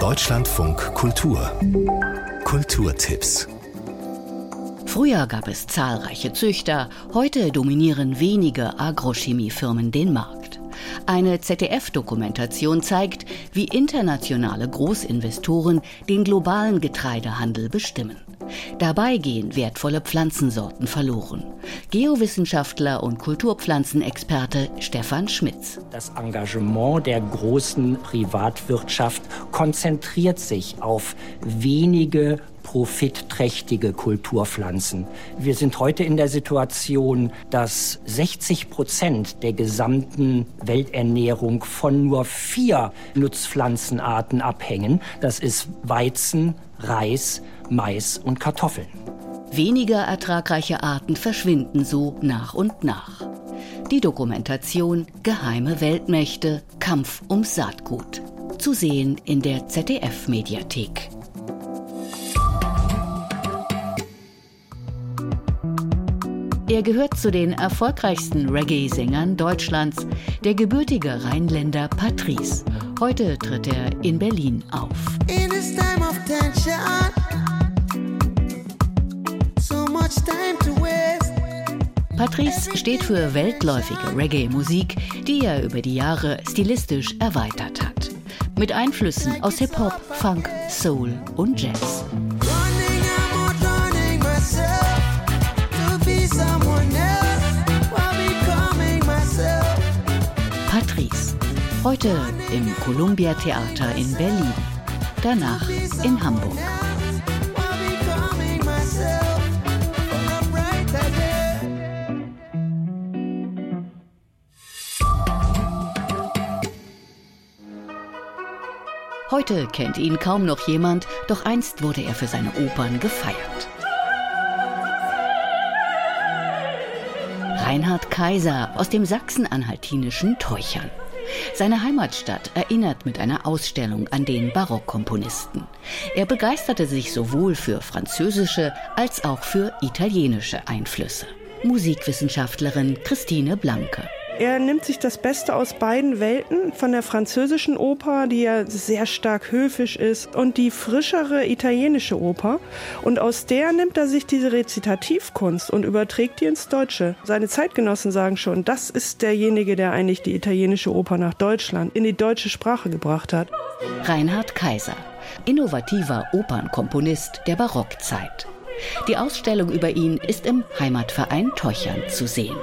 Deutschlandfunk Kultur Kulturtipps Früher gab es zahlreiche Züchter, heute dominieren wenige Agrochemiefirmen den Markt. Eine ZDF-Dokumentation zeigt, wie internationale Großinvestoren den globalen Getreidehandel bestimmen. Dabei gehen wertvolle Pflanzensorten verloren. Geowissenschaftler und Kulturpflanzenexperte Stefan Schmitz. Das Engagement der großen Privatwirtschaft konzentriert sich auf wenige profitträchtige Kulturpflanzen. Wir sind heute in der Situation, dass 60 Prozent der gesamten Welternährung von nur vier Nutzpflanzenarten abhängen. Das ist Weizen, Reis, Mais und Kartoffeln. Weniger ertragreiche Arten verschwinden so nach und nach. Die Dokumentation Geheime Weltmächte, Kampf ums Saatgut. Zu sehen in der ZDF-Mediathek. Er gehört zu den erfolgreichsten Reggae-Sängern Deutschlands, der gebürtige Rheinländer Patrice. Heute tritt er in Berlin auf. In Patrice steht für weltläufige Reggae-Musik, die er über die Jahre stilistisch erweitert hat. Mit Einflüssen aus Hip-Hop, Funk, Soul und Jazz. Patrice. Heute im Columbia Theater in Berlin. Danach in Hamburg. Heute kennt ihn kaum noch jemand, doch einst wurde er für seine Opern gefeiert. Reinhard Kaiser aus dem sachsen-anhaltinischen Teuchern. Seine Heimatstadt erinnert mit einer Ausstellung an den Barockkomponisten. Er begeisterte sich sowohl für französische als auch für italienische Einflüsse. Musikwissenschaftlerin Christine Blanke. Er nimmt sich das Beste aus beiden Welten, von der französischen Oper, die ja sehr stark höfisch ist, und die frischere italienische Oper. Und aus der nimmt er sich diese Rezitativkunst und überträgt die ins Deutsche. Seine Zeitgenossen sagen schon, das ist derjenige, der eigentlich die italienische Oper nach Deutschland, in die deutsche Sprache gebracht hat. Reinhard Kaiser, innovativer Opernkomponist der Barockzeit. Die Ausstellung über ihn ist im Heimatverein Teuchern zu sehen.